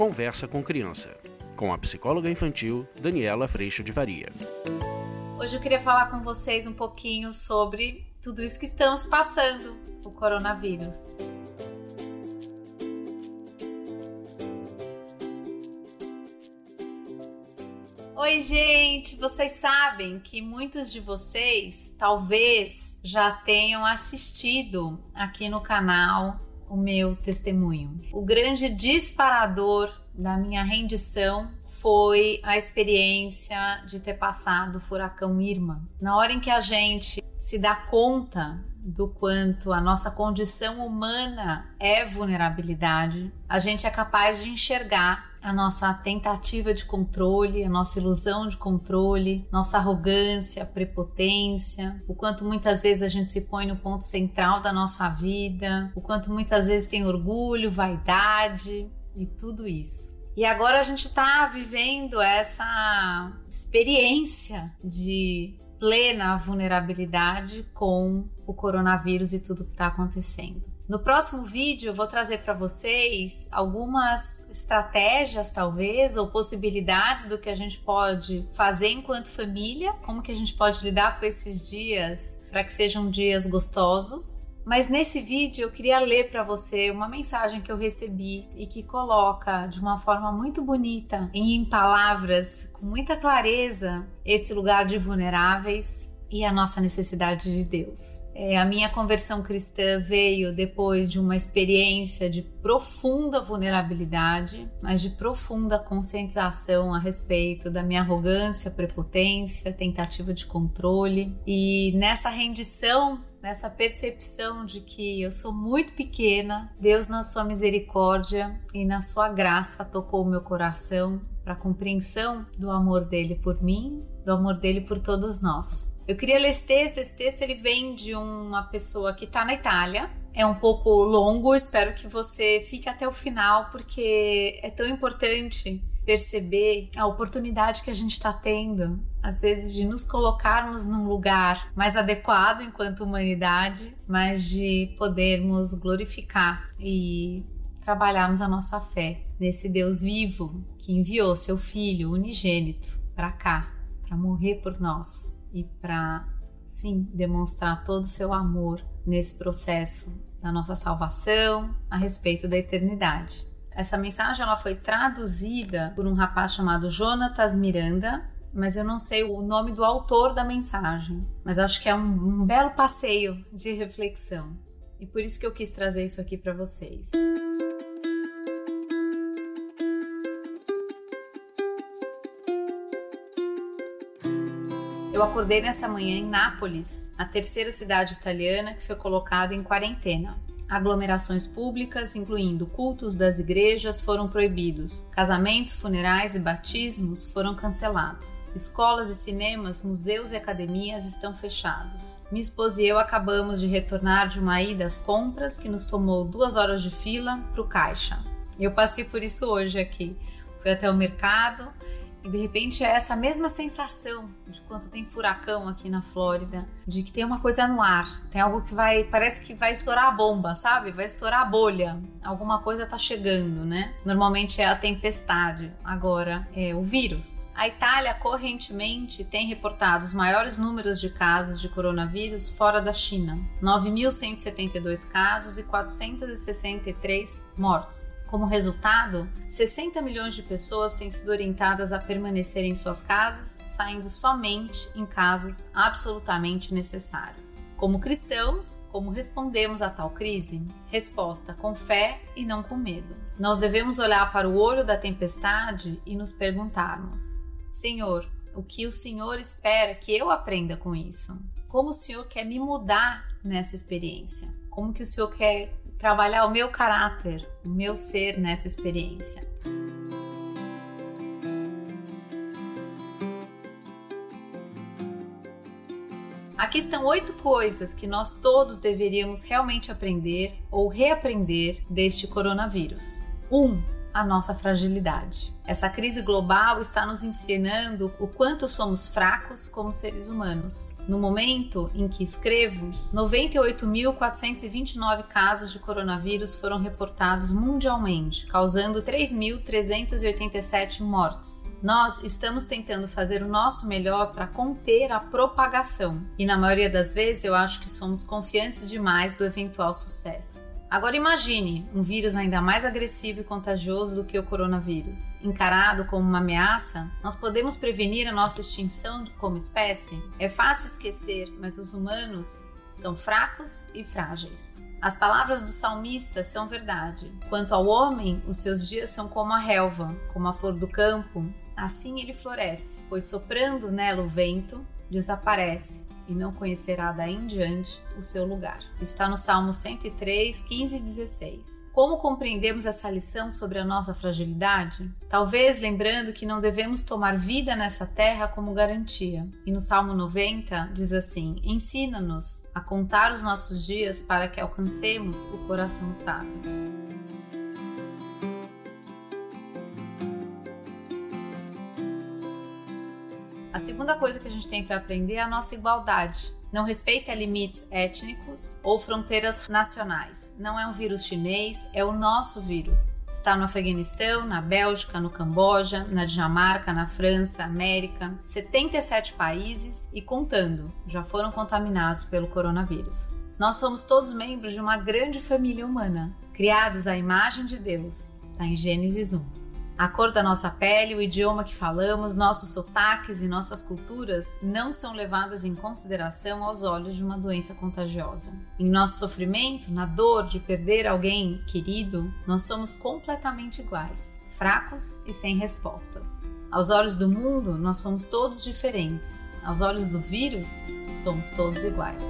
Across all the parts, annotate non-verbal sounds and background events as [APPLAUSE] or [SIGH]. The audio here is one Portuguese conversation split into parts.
Conversa com Criança, com a psicóloga infantil Daniela Freixo de Varia. Hoje eu queria falar com vocês um pouquinho sobre tudo isso que estamos passando, o coronavírus. Oi, gente! Vocês sabem que muitos de vocês talvez já tenham assistido aqui no canal o meu testemunho. O grande disparador da minha rendição foi a experiência de ter passado o furacão Irma. Na hora em que a gente se dá conta do quanto a nossa condição humana é vulnerabilidade, a gente é capaz de enxergar a nossa tentativa de controle, a nossa ilusão de controle, nossa arrogância, prepotência, o quanto muitas vezes a gente se põe no ponto central da nossa vida, o quanto muitas vezes tem orgulho, vaidade e tudo isso. E agora a gente está vivendo essa experiência de plena vulnerabilidade com o coronavírus e tudo que está acontecendo. No próximo vídeo eu vou trazer para vocês algumas estratégias talvez ou possibilidades do que a gente pode fazer enquanto família, como que a gente pode lidar com esses dias para que sejam dias gostosos. Mas nesse vídeo eu queria ler para você uma mensagem que eu recebi e que coloca de uma forma muito bonita e em palavras com muita clareza esse lugar de vulneráveis e a nossa necessidade de Deus. É, a minha conversão cristã veio depois de uma experiência de profunda vulnerabilidade, mas de profunda conscientização a respeito da minha arrogância, prepotência, tentativa de controle. E nessa rendição nessa percepção de que eu sou muito pequena, Deus, na sua misericórdia e na sua graça, tocou o meu coração para a compreensão do amor dele por mim, do amor dele por todos nós. Eu queria ler esse texto. Esse texto ele vem de uma pessoa que está na Itália. É um pouco longo, espero que você fique até o final, porque é tão importante perceber a oportunidade que a gente está tendo, às vezes, de nos colocarmos num lugar mais adequado enquanto humanidade, mas de podermos glorificar e trabalharmos a nossa fé nesse Deus vivo que enviou seu Filho unigênito para cá, para morrer por nós e para sim demonstrar todo o seu amor nesse processo da nossa salvação a respeito da eternidade. Essa mensagem ela foi traduzida por um rapaz chamado Jonatas Miranda, mas eu não sei o nome do autor da mensagem, mas acho que é um, um belo passeio de reflexão. E por isso que eu quis trazer isso aqui para vocês. Eu acordei nessa manhã em Nápoles, a terceira cidade italiana que foi colocada em quarentena. Aglomerações públicas, incluindo cultos das igrejas, foram proibidos. Casamentos, funerais e batismos foram cancelados. Escolas e cinemas, museus e academias estão fechados. Minha esposa e eu acabamos de retornar de uma ida às compras que nos tomou duas horas de fila para o caixa. Eu passei por isso hoje aqui. Fui até o mercado e de repente é essa mesma sensação de quando tem furacão aqui na Flórida, de que tem uma coisa no ar, tem algo que vai, parece que vai estourar a bomba, sabe? Vai estourar a bolha. Alguma coisa tá chegando, né? Normalmente é a tempestade, agora é o vírus. A Itália correntemente tem reportado os maiores números de casos de coronavírus fora da China: 9.172 casos e 463 mortes. Como resultado, 60 milhões de pessoas têm sido orientadas a permanecer em suas casas, saindo somente em casos absolutamente necessários. Como cristãos, como respondemos a tal crise? Resposta com fé e não com medo. Nós devemos olhar para o olho da tempestade e nos perguntarmos: Senhor, o que o Senhor espera que eu aprenda com isso? Como o Senhor quer me mudar nessa experiência? Como que o Senhor quer trabalhar o meu caráter, o meu ser nessa experiência. Aqui estão oito coisas que nós todos deveríamos realmente aprender ou reaprender deste coronavírus. 1. Um, a nossa fragilidade. Essa crise global está nos ensinando o quanto somos fracos como seres humanos. No momento em que escrevo, 98.429 casos de coronavírus foram reportados mundialmente, causando 3.387 mortes. Nós estamos tentando fazer o nosso melhor para conter a propagação, e na maioria das vezes eu acho que somos confiantes demais do eventual sucesso. Agora imagine um vírus ainda mais agressivo e contagioso do que o coronavírus. Encarado como uma ameaça, nós podemos prevenir a nossa extinção como espécie? É fácil esquecer, mas os humanos são fracos e frágeis. As palavras do salmista são verdade. Quanto ao homem, os seus dias são como a relva, como a flor do campo. Assim ele floresce, pois soprando nela o vento, desaparece e não conhecerá daí em diante o seu lugar. Está no Salmo 103, 15 e 16. Como compreendemos essa lição sobre a nossa fragilidade? Talvez lembrando que não devemos tomar vida nessa terra como garantia. E no Salmo 90 diz assim: Ensina-nos a contar os nossos dias para que alcancemos o coração sábio. A segunda coisa que a gente tem para aprender é a nossa igualdade. Não respeita limites étnicos ou fronteiras nacionais. Não é um vírus chinês, é o nosso vírus. Está no Afeganistão, na Bélgica, no Camboja, na Dinamarca, na França, América, 77 países e contando já foram contaminados pelo coronavírus. Nós somos todos membros de uma grande família humana, criados à imagem de Deus. Está em Gênesis 1. A cor da nossa pele, o idioma que falamos, nossos sotaques e nossas culturas não são levadas em consideração aos olhos de uma doença contagiosa. Em nosso sofrimento, na dor de perder alguém querido, nós somos completamente iguais, fracos e sem respostas. Aos olhos do mundo, nós somos todos diferentes. Aos olhos do vírus, somos todos iguais.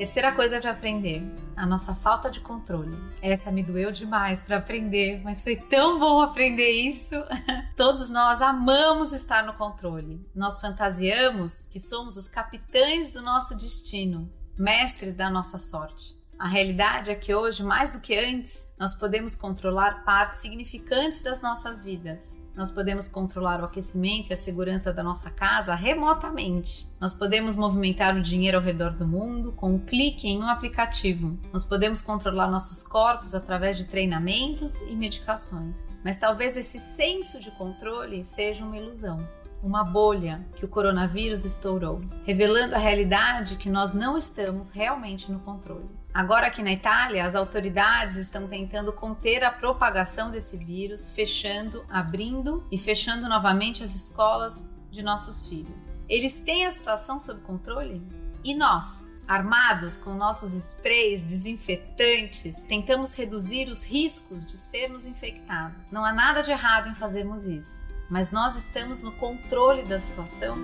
Terceira coisa para aprender, a nossa falta de controle. Essa me doeu demais para aprender, mas foi tão bom aprender isso. [LAUGHS] Todos nós amamos estar no controle. Nós fantasiamos que somos os capitães do nosso destino, mestres da nossa sorte. A realidade é que hoje, mais do que antes, nós podemos controlar partes significantes das nossas vidas nós podemos controlar o aquecimento e a segurança da nossa casa remotamente. Nós podemos movimentar o dinheiro ao redor do mundo com um clique em um aplicativo. Nós podemos controlar nossos corpos através de treinamentos e medicações. Mas talvez esse senso de controle seja uma ilusão uma bolha que o coronavírus estourou, revelando a realidade que nós não estamos realmente no controle. Agora, aqui na Itália, as autoridades estão tentando conter a propagação desse vírus, fechando, abrindo e fechando novamente as escolas de nossos filhos. Eles têm a situação sob controle? E nós? Armados com nossos sprays desinfetantes, tentamos reduzir os riscos de sermos infectados. Não há nada de errado em fazermos isso mas nós estamos no controle da situação?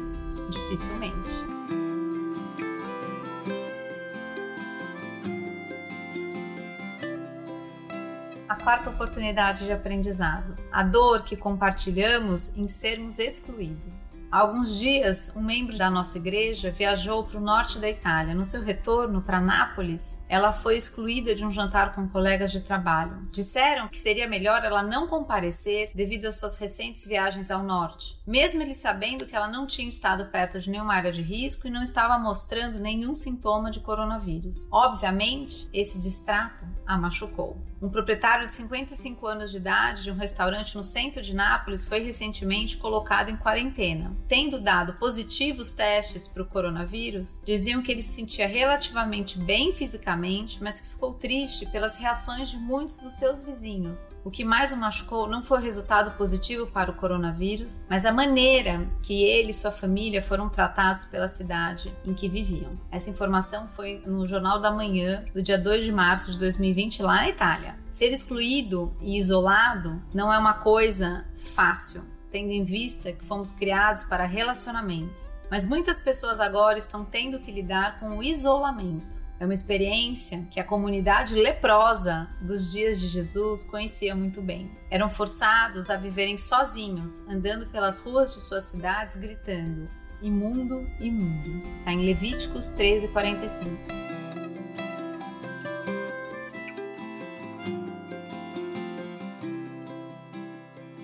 Dificilmente. Quarta oportunidade de aprendizado: a dor que compartilhamos em sermos excluídos. Há alguns dias, um membro da nossa igreja viajou para o norte da Itália. No seu retorno para Nápoles, ela foi excluída de um jantar com colegas de trabalho. Disseram que seria melhor ela não comparecer devido às suas recentes viagens ao norte, mesmo ele sabendo que ela não tinha estado perto de nenhuma área de risco e não estava mostrando nenhum sintoma de coronavírus. Obviamente, esse distrato a machucou. Um proprietário de 55 anos de idade de um restaurante no centro de Nápoles foi recentemente colocado em quarentena. Tendo dado positivos testes para o coronavírus, diziam que ele se sentia relativamente bem fisicamente, mas que ficou triste pelas reações de muitos dos seus vizinhos. O que mais o machucou não foi o resultado positivo para o coronavírus, mas a maneira que ele e sua família foram tratados pela cidade em que viviam. Essa informação foi no Jornal da Manhã, do dia 2 de março de 2020, lá na Itália. Ser excluído e isolado não é uma coisa fácil, tendo em vista que fomos criados para relacionamentos. Mas muitas pessoas agora estão tendo que lidar com o isolamento. É uma experiência que a comunidade leprosa dos dias de Jesus conhecia muito bem. Eram forçados a viverem sozinhos, andando pelas ruas de suas cidades gritando: imundo, imundo. Está em Levíticos 13, 45.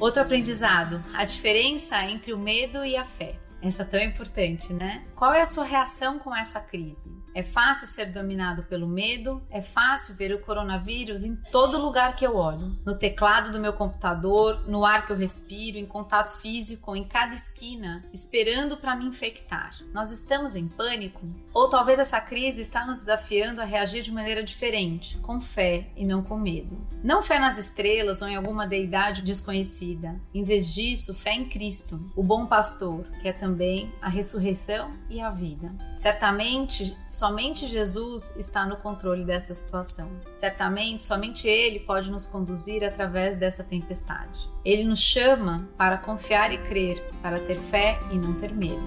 Outro aprendizado: a diferença entre o medo e a fé. Essa tão importante, né? Qual é a sua reação com essa crise? É fácil ser dominado pelo medo, é fácil ver o coronavírus em todo lugar que eu olho, no teclado do meu computador, no ar que eu respiro, em contato físico, em cada esquina, esperando para me infectar. Nós estamos em pânico? Ou talvez essa crise está nos desafiando a reagir de maneira diferente, com fé e não com medo. Não fé nas estrelas ou em alguma deidade desconhecida. Em vez disso, fé em Cristo, o bom pastor, que é também a ressurreição e a vida. Certamente, Somente Jesus está no controle dessa situação. Certamente, somente Ele pode nos conduzir através dessa tempestade. Ele nos chama para confiar e crer, para ter fé e não ter medo.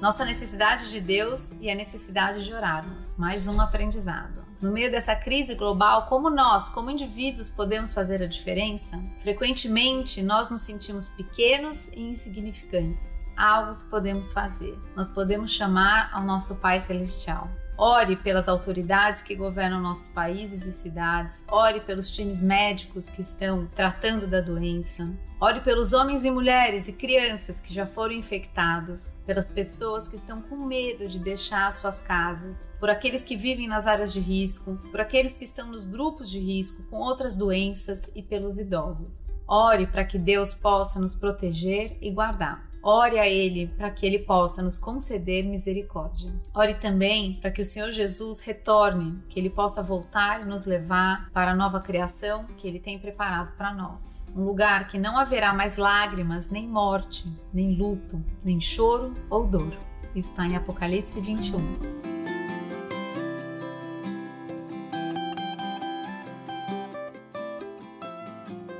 Nossa necessidade de Deus e a necessidade de orarmos. Mais um aprendizado. No meio dessa crise global, como nós, como indivíduos, podemos fazer a diferença? Frequentemente, nós nos sentimos pequenos e insignificantes. Algo que podemos fazer. Nós podemos chamar ao nosso Pai Celestial. Ore pelas autoridades que governam nossos países e cidades. Ore pelos times médicos que estão tratando da doença. Ore pelos homens e mulheres e crianças que já foram infectados, pelas pessoas que estão com medo de deixar suas casas, por aqueles que vivem nas áreas de risco, por aqueles que estão nos grupos de risco com outras doenças e pelos idosos. Ore para que Deus possa nos proteger e guardar. Ore a Ele para que Ele possa nos conceder misericórdia. Ore também para que o Senhor Jesus retorne, que Ele possa voltar e nos levar para a nova criação que Ele tem preparado para nós. Um lugar que não haverá mais lágrimas, nem morte, nem luto, nem choro ou dor. Isso está em Apocalipse 21.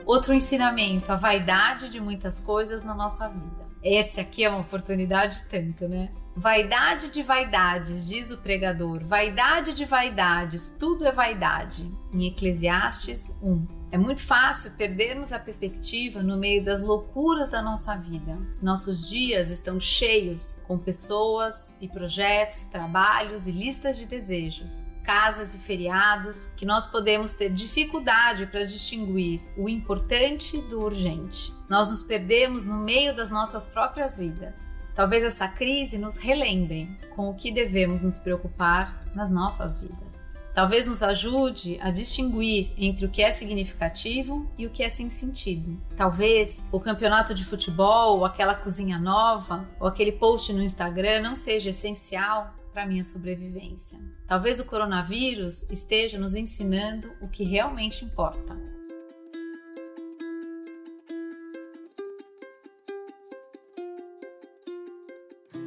Outro ensinamento, a vaidade de muitas coisas na nossa vida. Essa aqui é uma oportunidade tanto, né? Vaidade de vaidades, diz o pregador. Vaidade de vaidades, tudo é vaidade. Em Eclesiastes 1. É muito fácil perdermos a perspectiva no meio das loucuras da nossa vida. Nossos dias estão cheios com pessoas e projetos, trabalhos e listas de desejos casas e feriados que nós podemos ter dificuldade para distinguir o importante do urgente. Nós nos perdemos no meio das nossas próprias vidas. Talvez essa crise nos relembre com o que devemos nos preocupar nas nossas vidas. Talvez nos ajude a distinguir entre o que é significativo e o que é sem sentido. Talvez o campeonato de futebol, ou aquela cozinha nova, ou aquele post no Instagram não seja essencial para minha sobrevivência. Talvez o coronavírus esteja nos ensinando o que realmente importa.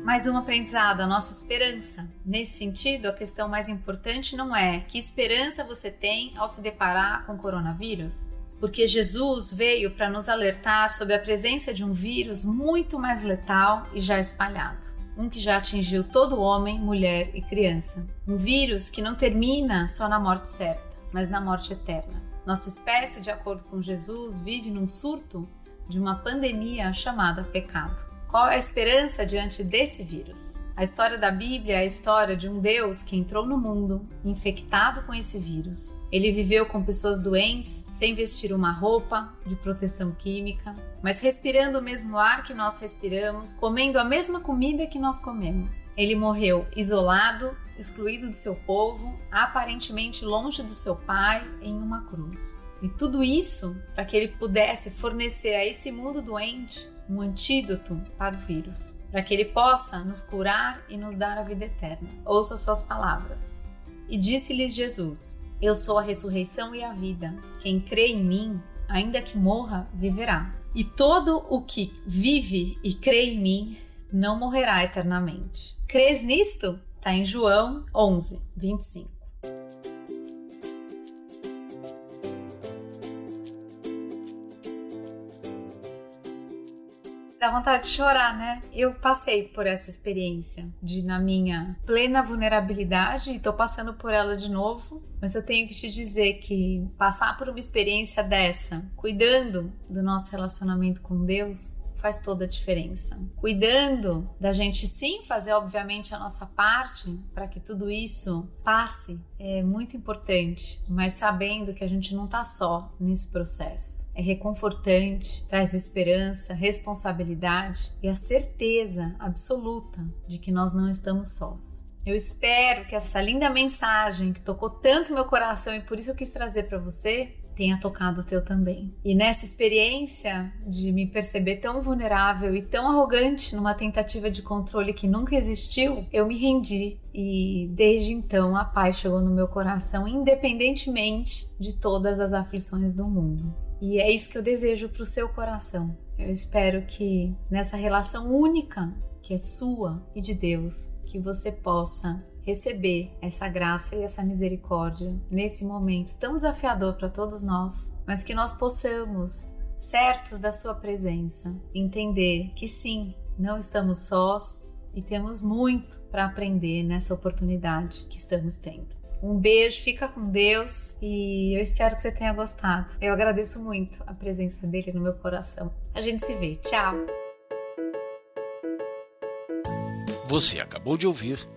Mais um aprendizado, a nossa esperança. Nesse sentido, a questão mais importante não é que esperança você tem ao se deparar com o coronavírus, porque Jesus veio para nos alertar sobre a presença de um vírus muito mais letal e já espalhado um que já atingiu todo homem, mulher e criança. Um vírus que não termina só na morte certa, mas na morte eterna. Nossa espécie, de acordo com Jesus, vive num surto de uma pandemia chamada pecado. Qual é a esperança diante desse vírus? A história da Bíblia é a história de um Deus que entrou no mundo infectado com esse vírus. Ele viveu com pessoas doentes, sem vestir uma roupa de proteção química, mas respirando o mesmo ar que nós respiramos, comendo a mesma comida que nós comemos. Ele morreu isolado, excluído do seu povo, aparentemente longe do seu pai, em uma cruz. E tudo isso para que ele pudesse fornecer a esse mundo doente um antídoto para o vírus para que ele possa nos curar e nos dar a vida eterna. Ouça suas palavras. E disse-lhes Jesus: Eu sou a ressurreição e a vida. Quem crê em mim, ainda que morra, viverá. E todo o que vive e crê em mim não morrerá eternamente. Crês nisto? Está em João 11, 25. Dá vontade de chorar, né? Eu passei por essa experiência de, na minha plena vulnerabilidade, e tô passando por ela de novo, mas eu tenho que te dizer que passar por uma experiência dessa, cuidando do nosso relacionamento com Deus, faz toda a diferença. Cuidando da gente sim fazer, obviamente, a nossa parte para que tudo isso passe é muito importante, mas sabendo que a gente não está só nesse processo. É reconfortante, traz esperança, responsabilidade e a certeza absoluta de que nós não estamos sós. Eu espero que essa linda mensagem que tocou tanto meu coração e por isso eu quis trazer para você tenha tocado o teu também. E nessa experiência de me perceber tão vulnerável e tão arrogante numa tentativa de controle que nunca existiu, eu me rendi e desde então a paz chegou no meu coração, independentemente de todas as aflições do mundo. E é isso que eu desejo para o seu coração. Eu espero que nessa relação única que é sua e de Deus, que você possa receber essa graça e essa misericórdia nesse momento tão desafiador para todos nós, mas que nós possamos, certos da Sua presença, entender que sim, não estamos sós e temos muito para aprender nessa oportunidade que estamos tendo. Um beijo, fica com Deus e eu espero que você tenha gostado. Eu agradeço muito a presença dele no meu coração. A gente se vê. Tchau! Você acabou de ouvir